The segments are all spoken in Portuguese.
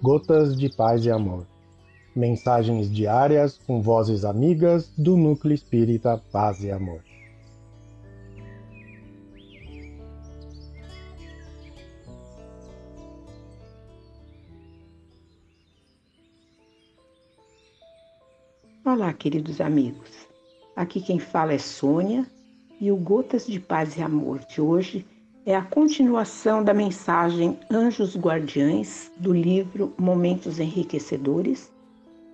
Gotas de Paz e Amor. Mensagens diárias com vozes amigas do Núcleo Espírita Paz e Amor. Olá, queridos amigos. Aqui quem fala é Sônia e o Gotas de Paz e Amor de hoje é a continuação da mensagem Anjos Guardiães do livro Momentos Enriquecedores,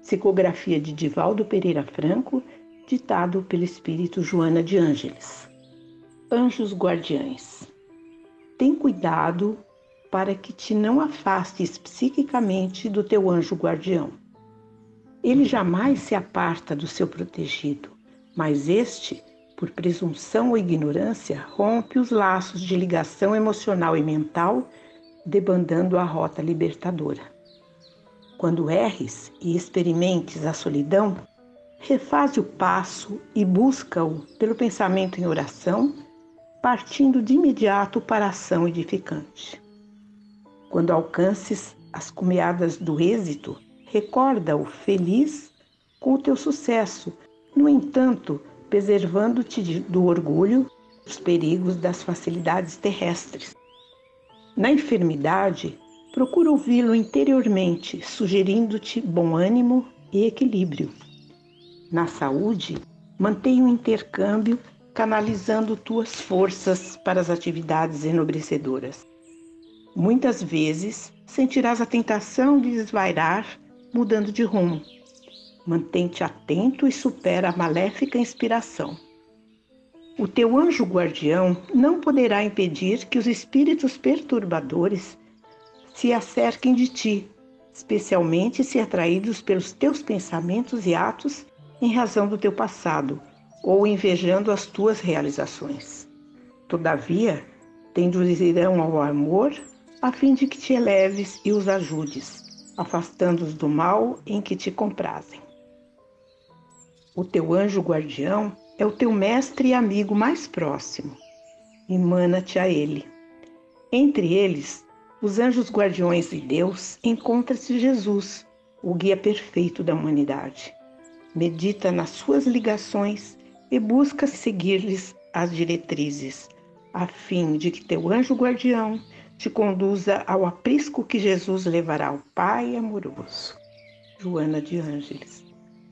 psicografia de Divaldo Pereira Franco, ditado pelo espírito Joana de Ângeles. Anjos Guardiães. Tem cuidado para que te não afastes psiquicamente do teu anjo guardião. Ele jamais se aparta do seu protegido, mas este por presunção ou ignorância, rompe os laços de ligação emocional e mental, debandando a rota libertadora. Quando erres e experimentes a solidão, refaze o passo e busca-o pelo pensamento em oração, partindo de imediato para a ação edificante. Quando alcances as cumeadas do êxito, recorda-o feliz com o teu sucesso. No entanto, preservando-te do orgulho, dos perigos das facilidades terrestres. Na enfermidade, procura ouvi-lo interiormente, sugerindo-te bom ânimo e equilíbrio. Na saúde, o um intercâmbio canalizando tuas forças para as atividades enobrecedoras. Muitas vezes sentirás a tentação de desvairar, mudando de rumo, Mantém-te atento e supera a maléfica inspiração. O teu anjo guardião não poderá impedir que os espíritos perturbadores se acerquem de ti, especialmente se atraídos pelos teus pensamentos e atos em razão do teu passado ou invejando as tuas realizações. Todavia, tenduzirão ao amor a fim de que te eleves e os ajudes, afastando-os do mal em que te comprazem. O teu anjo guardião é o teu mestre e amigo mais próximo. Emana-te a ele. Entre eles, os anjos guardiões de Deus, encontra-se Jesus, o guia perfeito da humanidade. Medita nas suas ligações e busca seguir-lhes as diretrizes, a fim de que teu anjo guardião te conduza ao aprisco que Jesus levará ao Pai amoroso. Joana de Ângeles.